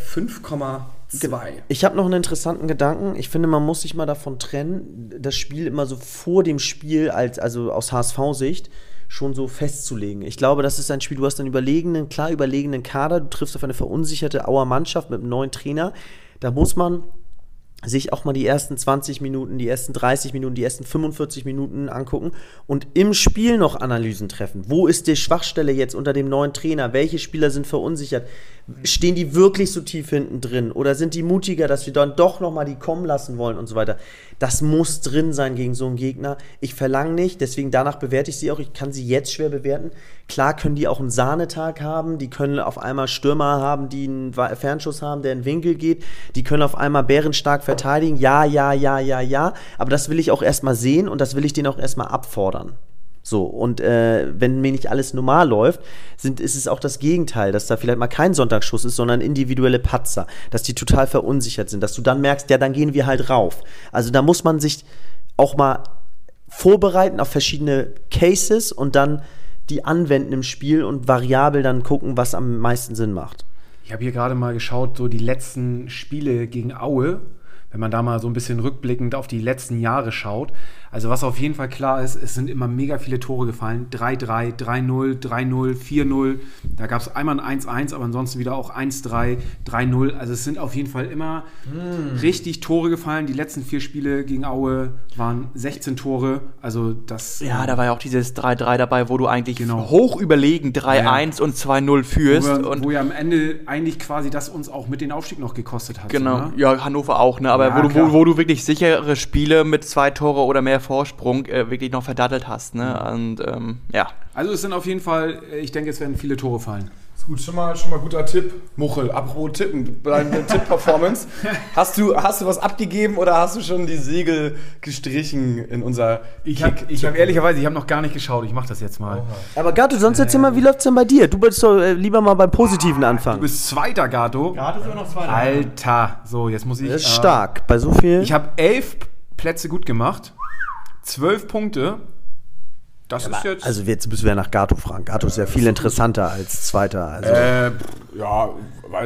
5,2. Ich habe noch einen interessanten Gedanken. Ich finde, man muss sich mal davon trennen, das Spiel immer so vor dem Spiel, als, also aus HSV-Sicht, schon so festzulegen. Ich glaube, das ist ein Spiel, du hast einen überlegenen, klar überlegenen Kader, du triffst auf eine verunsicherte Auer Mannschaft mit einem neuen Trainer. Da muss man sich auch mal die ersten 20 Minuten, die ersten 30 Minuten, die ersten 45 Minuten angucken und im Spiel noch Analysen treffen. Wo ist die Schwachstelle jetzt unter dem neuen Trainer? Welche Spieler sind verunsichert? Stehen die wirklich so tief hinten drin? Oder sind die mutiger, dass wir dann doch nochmal die kommen lassen wollen und so weiter? Das muss drin sein gegen so einen Gegner. Ich verlange nicht, deswegen danach bewerte ich sie auch. Ich kann sie jetzt schwer bewerten. Klar können die auch einen Sahnetag haben. Die können auf einmal Stürmer haben, die einen Fernschuss haben, der in den Winkel geht. Die können auf einmal bärenstark verteidigen. Ja, ja, ja, ja, ja. Aber das will ich auch erstmal sehen und das will ich denen auch erstmal abfordern. So, und äh, wenn mir nicht alles normal läuft, sind, ist es auch das Gegenteil, dass da vielleicht mal kein Sonntagsschuss ist, sondern individuelle Patzer, dass die total verunsichert sind, dass du dann merkst, ja, dann gehen wir halt rauf. Also da muss man sich auch mal vorbereiten auf verschiedene Cases und dann die anwenden im Spiel und variabel dann gucken, was am meisten Sinn macht. Ich habe hier gerade mal geschaut, so die letzten Spiele gegen Aue, wenn man da mal so ein bisschen rückblickend auf die letzten Jahre schaut. Also was auf jeden Fall klar ist, es sind immer mega viele Tore gefallen. 3-3, 3-0, 3-0, 4-0. Da gab es einmal ein 1-1, aber ansonsten wieder auch 1-3, 3-0. Also es sind auf jeden Fall immer Hm. richtig Tore gefallen. Die letzten vier Spiele gegen Aue waren 16 Tore. Also das... Ja, da war ja auch dieses 3-3 dabei, wo du eigentlich Genau. hoch überlegen 3-1 und 2-0 führst. wo, wir, und wo ja am Ende eigentlich quasi das uns auch mit den Aufstieg noch gekostet hat. Genau, So, ne? ja, Hannover auch, ne? Aber Ja, wo, du, wo, wo du wirklich sichere Spiele mit zwei Tore oder mehr Vorsprung äh, wirklich noch verdattelt hast, ne? Und ähm, ja. Also es sind auf jeden Fall, äh, ich denke, es werden viele Tore fallen. Ist gut, schon mal, schon mal guter Tipp. Muchel, apropos Tippen, deine Tipp-Performance. Hast du, hast du was abgegeben oder hast du schon die Segel gestrichen in unser Ich habe hab ehrlicherweise, ich habe noch gar nicht geschaut. Ich mache das jetzt mal. Aber Gato, sonst erzähl mal, wie läuft's denn bei dir? Du wolltest doch äh, lieber mal beim Positiven anfangen. Du bist Zweiter, Gato. Gato ist immer noch zweiter. Alter. So, jetzt muss ich... das ist äh, stark. Bei so viel. Ich habe elf Plätze gut gemacht. Zwölf Punkte. Das ist jetzt... also jetzt müssen wir ja nach Gato fragen. Gato ist ja viel interessanter als Zweiter. Also. Äh, ja,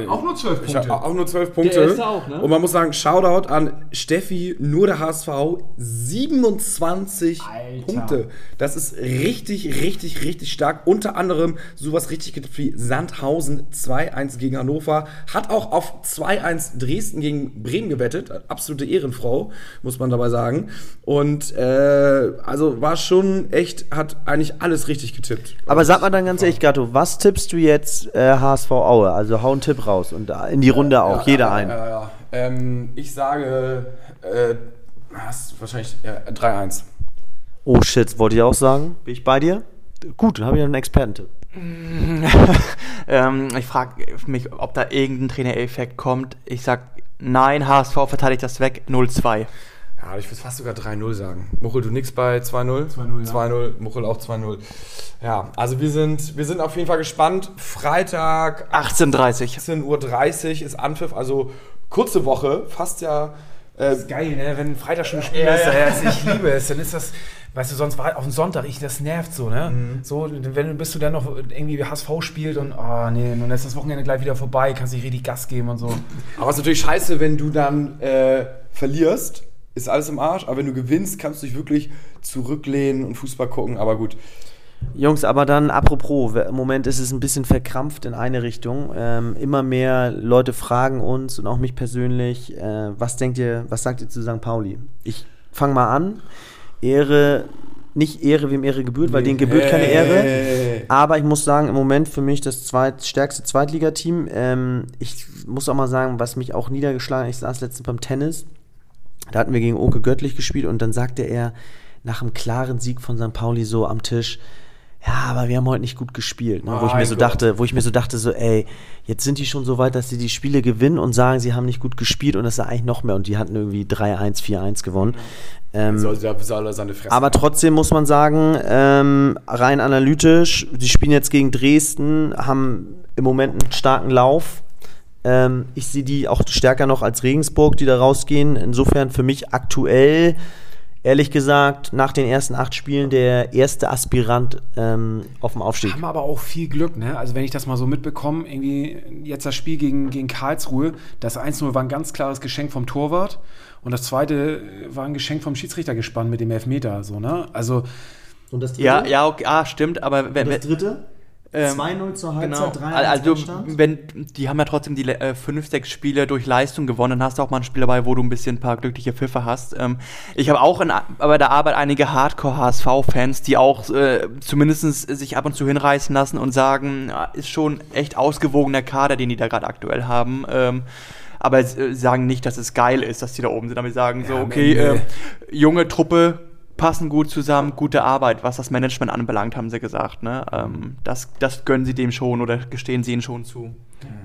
Auch nur 12 Ich hab Punkte. auch nur zwölf Punkte. erste auch, ne? Und man muss sagen, Shoutout an Steffi, nur der HSV, 27 Alter. Punkte. Das ist richtig, richtig, richtig stark. Unter anderem sowas richtig getippt wie Sandhausen 2-1 gegen Hannover. Hat auch auf 2-1 Dresden gegen Bremen gewettet. Absolute Ehrenfrau, muss man dabei sagen. Und äh, also war schon echt, hat eigentlich alles richtig getippt. Aber sag mal dann ganz ehrlich, Gato, was tippst du jetzt äh, HSV Aue? Also hau einen Tipp raus und in die Runde auch, jeder ja, ein. Ja, ja. Ähm, ich sage, äh, hast wahrscheinlich ja, 3-1. Oh shit, wollte ich auch sagen. Bin ich bei dir? Gut, dann habe ich einen Expertentipp. ähm, ich frage mich, ob da irgendein Trainereffekt kommt. Ich sag, nein, HSV verteidigt das weg, 0-2. Ja, ich würde fast sogar 3-0 sagen. Muchel, du nix bei 2-0? 2-0, ja. 2-0, Muchel auch 2-0. Ja, also wir sind, wir sind auf jeden Fall gespannt. Freitag 18.30 18.30 Uhr ist Anpfiff, also kurze Woche, fast ja. Äh, Geil, ne? Wenn Freitag schon ein Spiel ist, ja, ich liebe es, dann ist das, weißt du, sonst war auf den Sonntag, ich, das nervt so, ne? So, wenn bis du dann noch irgendwie HSV spielt und, oh nee, nun ist das Wochenende gleich wieder vorbei, kannst dich richtig Gas geben und so. aber es ist natürlich scheiße, wenn du dann äh, verlierst, ist alles im Arsch, aber wenn du gewinnst, kannst du dich wirklich zurücklehnen und Fußball gucken, aber gut. Jungs, aber dann apropos, im Moment ist es ein bisschen verkrampft in eine Richtung. Ähm, immer mehr Leute fragen uns und auch mich persönlich, äh, was denkt ihr, was sagt ihr zu St. Pauli? Ich fange mal an. Ehre, nicht Ehre, wem Ehre gebührt, weil denen gebührt keine Ehre. Hey. Aber ich muss sagen, im Moment für mich das zweit, stärkste Zweitligateam. Ähm, ich muss auch mal sagen, was mich auch niedergeschlagen hat, ich saß letztens beim Tennis. Da hatten wir gegen Oke Göttlich gespielt und dann sagte er nach einem klaren Sieg von St. Pauli so am Tisch, ja, aber wir haben heute nicht gut gespielt. Ne? Wo ich mir so dachte, wo ich mir so dachte, so, ey, jetzt sind die schon so weit, dass sie die Spiele gewinnen und sagen, sie haben nicht gut gespielt und das ist eigentlich noch mehr. Und die hatten irgendwie 3-1, 4-1 gewonnen. Ähm, Soll, soll seine Fresse aber trotzdem muss man sagen, ähm, rein analytisch, die spielen jetzt gegen Dresden, haben im Moment einen starken Lauf. Ähm, ich sehe die auch stärker noch als Regensburg, die da rausgehen. Insofern für mich aktuell, ehrlich gesagt, nach den ersten acht Spielen der erste Aspirant ähm, auf dem Aufstieg. Haben aber auch viel Glück, ne? Also wenn ich das mal so mitbekomme, irgendwie jetzt das Spiel gegen, gegen Karlsruhe, das 1-0 war ein ganz klares Geschenk vom Torwart und das zweite war ein Geschenk vom Schiedsrichtergespann mit dem Elfmeter, so, ne? Also Und das Ja, ja, okay, ah, stimmt, aber wenn, wenn dritte? Ähm, 2-0 zur Genau. Also, wenn, die haben ja trotzdem die äh, fünf, sechs Spiele durch Leistung gewonnen. Dann hast du auch mal ein Spiel dabei, wo du ein bisschen ein paar glückliche Pfiffe hast. Ähm, ich habe auch in, bei der Arbeit einige Hardcore-HSV-Fans, die auch äh, zumindest sich ab und zu hinreißen lassen und sagen, ja, ist schon echt ausgewogener Kader, den die da gerade aktuell haben. Ähm, aber äh, sagen nicht, dass es geil ist, dass die da oben sind. Aber die sagen so, am okay, äh, junge Truppe, passen gut zusammen, gute Arbeit, was das Management anbelangt, haben sie gesagt. Ne? Ähm, das, das gönnen sie dem schon oder gestehen sie ihnen schon zu.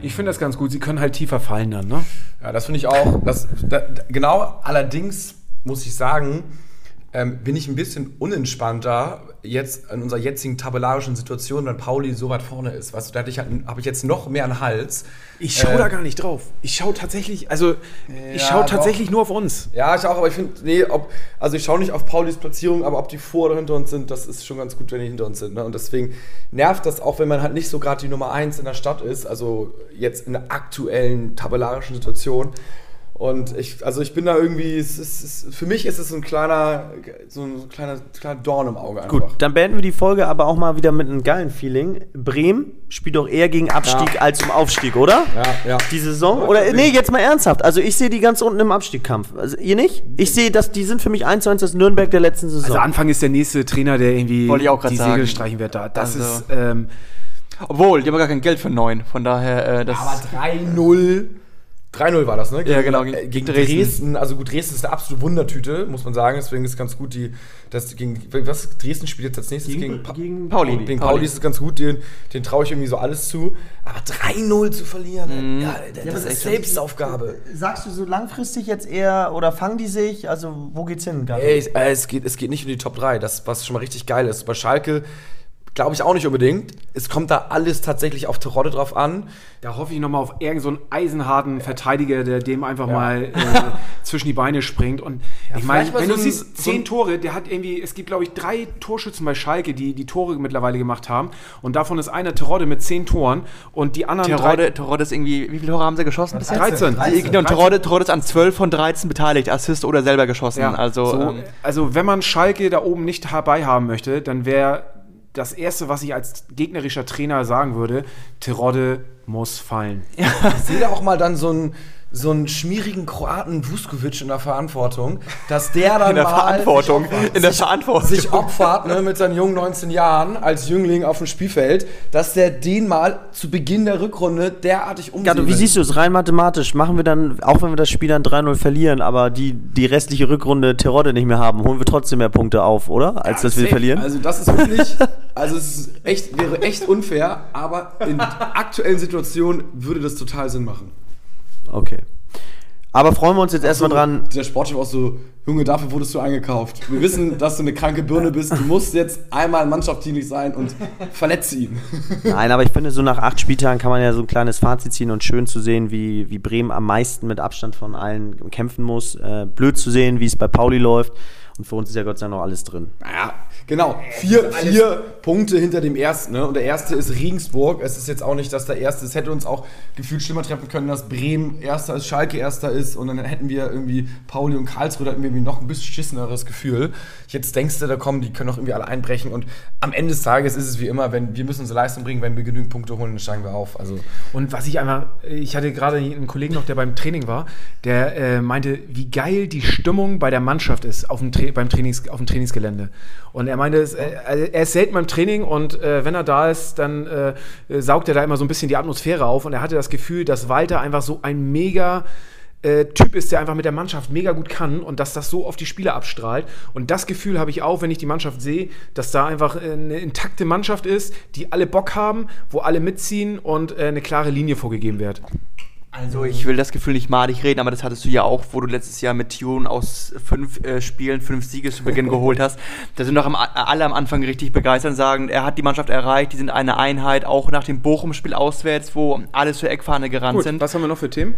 ich finde das ganz gut, sie können halt tiefer fallen dann, ne? Ja, das finde ich auch. Das, da, genau, allerdings muss ich sagen, ähm, bin ich ein bisschen unentspannter jetzt in unserer jetzigen tabellarischen Situation, wenn Pauli so weit vorne ist. Weißt du, da halt, habe ich jetzt noch mehr einen Hals. Ich schaue Äh, da gar nicht drauf. Ich schaue tatsächlich, also ich Ja, schaue doch. tatsächlich nur auf uns. Ja, ich auch, aber ich finde, nee, ob, also ich schaue nicht auf Paulis Platzierung, aber ob die vor oder hinter uns sind, das ist schon ganz gut, wenn die hinter uns sind. Ne? Und deswegen nervt das auch, wenn man halt nicht so gerade die Nummer eins in der Stadt ist, also jetzt in der aktuellen tabellarischen Situation. Und ich, also ich bin da irgendwie, es ist, es, für mich ist es so ein kleiner, so ein kleiner, kleiner Dorn im Auge einfach. Gut, dann beenden wir die Folge aber auch mal wieder mit einem geilen Feeling. Bremen spielt doch eher gegen Abstieg Ja. als um Aufstieg, oder? Ja, ja. Die Saison? Oder nee, jetzt mal ernsthaft. Also ich sehe die ganz unten im Abstiegskampf. Also ihr nicht? Ich sehe, dass die sind für mich 1 zu 1 das Nürnberg der letzten Saison. Also Anfang ist der nächste Trainer, der irgendwie Wollte ich auch grad die sagen. Segel streichen wird da. Das Also- ist ähm, Obwohl, die haben gar kein Geld für neun. Von daher, äh, das. Aber 3-0. 3-0 war das, ne? Ja, genau, Gegen, gegen gegen Dresden. Dresden. Also gut, Dresden ist eine absolute Wundertüte, muss man sagen. Deswegen ist es ganz gut, die, dass gegen, was, Dresden spielt jetzt als nächstes gegen, gegen, Pa- gegen Pauli. Gegen Pauli. Pauli ist es ganz gut, den, den traue ich irgendwie so alles zu. Aber 3-0 zu verlieren, ja, das, ist das- Selbstaufgabe. Sagst du so langfristig jetzt eher oder fangen die sich? Also wo geht's hin? Ey, äh, es, geht, es geht nicht um die Top 3, das, was schon mal richtig geil ist. Bei Schalke glaube ich auch nicht unbedingt. Es kommt da alles tatsächlich auf Terodde drauf an. Da hoffe ich nochmal auf irgendeinen so einen eisenharten Verteidiger, der dem einfach mal äh, zwischen die Beine springt. Und ich meine, wenn so du siehst, so zehn Tore, der hat irgendwie, es gibt glaube ich drei Torschützen bei Schalke, die die Tore mittlerweile gemacht haben. Und davon ist einer Terodde mit zehn Toren und die anderen Terodde, Terodde ist irgendwie, wie viele Tore haben sie geschossen bisher? 13. Die- Genau, und Terodde, Terodde ist an 12 von 13 beteiligt, Assist oder selber geschossen. Ja, also, so, ähm, also wenn man Schalke da oben nicht dabei haben möchte, dann wäre das Erste, was ich als gegnerischer Trainer sagen würde, Terodde muss fallen. Ich sehe da auch mal dann so einen, so einen schmierigen Kroaten Vuskovic in der Verantwortung, dass der dann in der mal Verantwortung. sich opfert, In der sich, Verantwortung. sich opfert ne, mit seinen jungen 19 Jahren als Jüngling auf dem Spielfeld, dass der den mal zu Beginn der Rückrunde derartig umsetzt. Gato, wie siehst du es rein mathematisch? Machen wir dann, auch wenn wir das Spiel dann 3-0 verlieren, aber die, die restliche Rückrunde Terodde nicht mehr haben, holen wir trotzdem mehr Punkte auf, oder? Als dass wir verlieren? Also das ist wirklich, also es ist echt, wäre echt unfair, aber in aktuellen Situationen würde das total Sinn machen. Okay. Aber freuen wir uns jetzt erstmal dran. Der Sportchef auch so, Junge, dafür wurdest du eingekauft. Wir wissen, dass du eine kranke Birne bist. Du musst jetzt einmal mannschaftsdienlich sein und verletze ihn. Nein, aber ich finde, so nach acht Spieltagen kann man ja so ein kleines Fazit ziehen und schön zu sehen, wie, wie Bremen am meisten mit Abstand von allen kämpfen muss. Äh, blöd zu sehen, wie es bei Pauli läuft. Und für uns ist ja Gott sei Dank noch alles drin. Naja, genau. Vier, vier Punkte hinter dem ersten. Ne? Und der erste ist Regensburg. Es ist jetzt auch nicht, dass der erste, es hätte uns auch gefühlt schlimmer treffen können, dass Bremen erster ist, Schalke erster ist. Und dann hätten wir irgendwie Pauli und Karlsruhe, da hätten wir irgendwie noch ein bisschen schisseneres Gefühl. Jetzt denkst du, da kommen, die können doch irgendwie alle einbrechen. Und am Ende des Tages ist es wie immer, wenn wir müssen unsere Leistung bringen, wenn wir genügend Punkte holen, dann steigen wir auf. Also Und was ich einfach, ich hatte gerade einen Kollegen noch, der beim Training war, der äh, meinte, wie geil die Stimmung bei der Mannschaft ist auf dem, Tra beim Trainings, auf dem Trainingsgelände. Und er meinte, es, äh, er ist selten beim Training und äh, wenn er da ist, dann äh, saugt er da immer so ein bisschen die Atmosphäre auf. Und er hatte das Gefühl, dass Walter einfach so ein mega äh, Typ ist, der einfach mit der Mannschaft mega gut kann und dass das so auf die Spieler abstrahlt. Und das Gefühl habe ich auch, wenn ich die Mannschaft sehe, dass da einfach äh, eine intakte Mannschaft ist, die alle Bock haben, wo alle mitziehen und eine klare Linie vorgegeben wird. Also ich will das Gefühl nicht madig reden, aber das hattest du ja auch, wo du letztes Jahr mit Tune aus fünf äh, Spielen fünf Siege zu Beginn geholt hast. Da sind doch am, alle am Anfang richtig begeistert und sagen, er hat die Mannschaft erreicht, die sind eine Einheit, auch nach dem Bochum-Spiel auswärts, wo alle zur Eckfahne gerannt sind. was haben wir noch für Themen?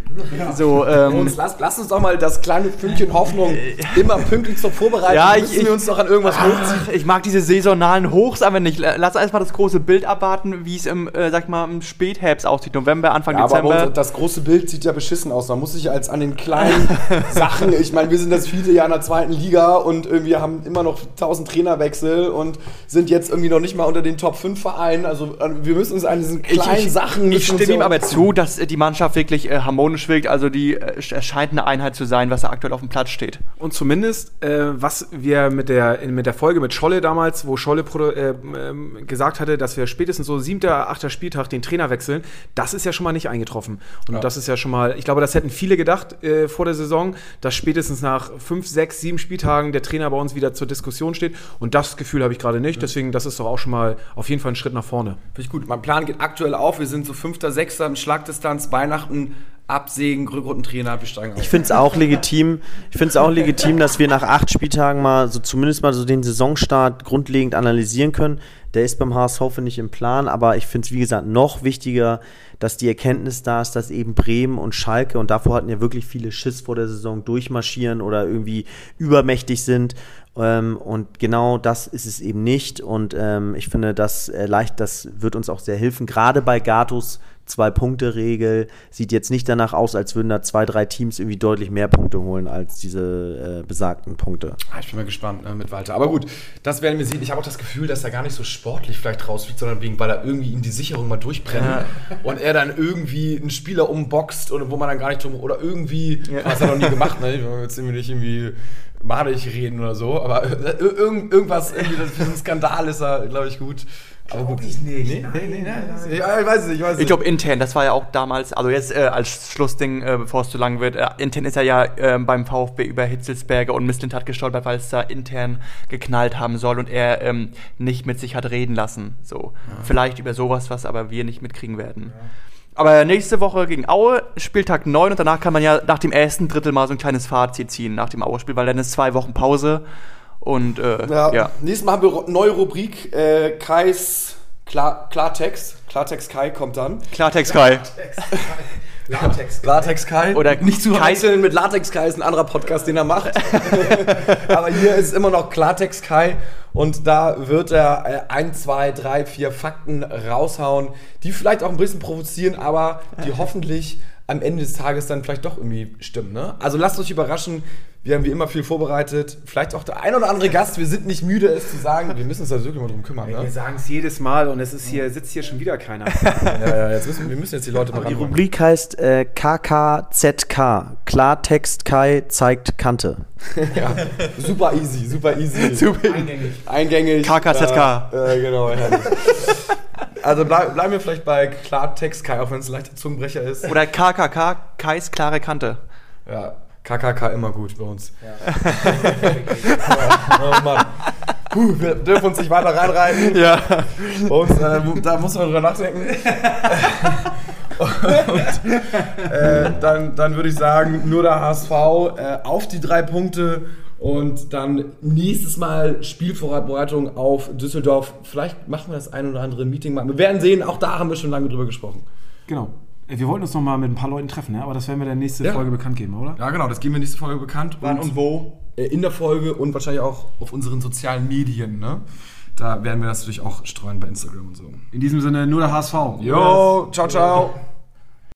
So, ähm, uns, lass, lass uns doch mal das kleine Fünkchen Hoffnung immer pünktlich zur Vorbereitung. Ja, ich- müssen ich- wir uns doch an irgendwas hochziehen. Ach, ich mag diese saisonalen Hochs aber nicht. Lass erstmal das große Bild abwarten, wie es im, äh, sag ich mal, im Spätherbst aussieht. November, Anfang Ja, aber Dezember. uns, das große Bild sieht ja beschissen aus. Man muss sich als an den kleinen Sachen, ich meine, wir sind das viele Jahr in der zweiten Liga und irgendwie haben immer noch 1000 Trainerwechsel und sind jetzt irgendwie noch nicht mal unter den Top 5 Vereinen. Also äh, wir müssen uns an diesen kleinen Sachen Ich müssen uns stimme ihm ja- aber zu, dass äh, die Mannschaft wirklich äh, harmonisch wirkt. Also die äh, scheint eine Einheit zu sein, was da aktuell auf dem Platz steht. Und zumindest, äh, was wir mit der, in, mit der Folge mit Scholle damals, wo Scholle äh, ähm, gesagt hatte, dass wir spätestens so siebter, achter Spieltag den Trainer wechseln, das ist ja schon mal nicht eingetroffen. Und das ist ja schon mal, ich glaube, das hätten viele gedacht äh, vor der Saison, dass spätestens nach fünf, sechs, sieben Spieltagen der Trainer bei uns wieder zur Diskussion steht. Und das Gefühl habe ich gerade nicht. Deswegen, das ist doch auch schon mal auf jeden Fall ein Schritt nach vorne. Finde ich gut. Mein Plan geht aktuell auf. Wir sind so fünfter, sechster mit Schlagdistanz, Weihnachten, Absägen, Rückrundentrainer, wir steigen auf. Ich finde es auch legitim. Ich finde es auch legitim, dass wir nach acht Spieltagen mal so zumindest mal so den Saisonstart grundlegend analysieren können. Der ist beim HSV, ich, im Plan, aber ich finde es, wie gesagt, noch wichtiger, dass die Erkenntnis da ist, dass eben Bremen und Schalke, und davor hatten ja wirklich viele Schiss vor der Saison, durchmarschieren oder irgendwie übermächtig sind. Ähm, und genau das ist es eben nicht. Und ähm, ich finde, das äh, leicht, das wird uns auch sehr helfen. Gerade bei Gatos Zwei-Punkte-Regel sieht jetzt nicht danach aus, als würden da zwei, drei Teams irgendwie deutlich mehr Punkte holen als diese äh, besagten Punkte. Ah, Ich bin mal gespannt ne, mit Walter. Aber gut, das werden wir sehen. Ich habe auch das Gefühl, dass er gar nicht so sportlich vielleicht rausfliegt, sondern wegen, weil er irgendwie ihm die Sicherung mal durchbrennt und er dann irgendwie einen Spieler umboxt und wo man dann gar nicht drum oder irgendwie, was er noch nie gemacht, ne? Ich will jetzt irgendwie nicht irgendwie madig reden oder so, aber ir irgend, irgendwas, irgendwie, das für einen Skandal ist er, glaube ich, gut. Aber gut. ich nicht. Nee, nee, nee, nee. Ja, ich weiß es nicht, ich weiß es Ich glaube, intern, das war ja auch damals, also jetzt äh, als Schlussding, äh, bevor es zu lang wird, äh, intern ist er ja äh, beim VfB über Hitzelsberger und Misslintat gestolpert, weil es da intern geknallt haben soll und er ähm, nicht mit sich hat reden lassen. So. Vielleicht über sowas, was aber wir nicht mitkriegen werden. Aber nächste Woche gegen Aue, Spieltag 9 und danach kann man ja nach dem ersten Drittel mal so ein kleines Fazit ziehen nach dem Aue-Spiel, weil dann ist zwei Wochen Pause und äh, Ja, ja. Nächstes Mal haben wir ro- neue Rubrik. Äh, Kais Klar, Klartext. Klartext Kai kommt dann. Klartext Kai. Latex. Latex Kai. Oder nicht zu Kai- verwechseln mit Latex Kai, ist ein anderer Podcast, den er macht. Aber hier ist immer noch Klartext Kai und da wird er äh, ein, zwei, drei, vier Fakten raushauen, die vielleicht auch ein bisschen provozieren, aber die hoffentlich am Ende des Tages dann vielleicht doch irgendwie stimmen. Ne? Also lasst euch überraschen. Wir haben wie immer viel vorbereitet. Vielleicht auch der ein oder andere Gast. Wir sind nicht müde, es zu sagen. Wir müssen uns da wirklich mal drum kümmern. Wir Ne? sagen es jedes Mal und es ist hier, sitzt hier schon wieder keiner. Ja, ja, jetzt müssen, wir müssen jetzt die Leute mal Die. Rubrik heißt äh, KKZK. Klartext Kai zeigt Kante. Ja, super easy, super easy. Super. Eingängig. Eingängig. KKZK. Äh, äh, genau, herrlich. Also bleib, bleiben wir vielleicht bei Klartext Kai, auch wenn es ein leichter Zungenbrecher ist. Oder KKK, Kais klare Kante. Ja, KKK immer gut bei uns. oh Mann. Puh, wir dürfen uns nicht weiter reinreiten. Ja. Bei uns, äh, da muss man drüber nachdenken. Und äh, dann, dann würde ich sagen, nur der HSV äh, auf die drei Punkte und dann nächstes Mal Spielvorbereitung auf Düsseldorf. Vielleicht machen wir das ein oder andere Meeting mal. Wir werden sehen, auch da haben wir schon lange drüber gesprochen. Genau. Wir wollten uns noch mal mit ein paar Leuten treffen, ja? aber das werden wir in der nächsten Ja. Folge bekannt geben, oder? Ja, genau, das geben wir nächste Folge bekannt. wo? äh, in der Folge und wahrscheinlich auch auf unseren sozialen Medien. Ne? Da werden wir das natürlich auch streuen bei Instagram und so. In diesem Sinne nur der HSV. Jo, ciao, ciao.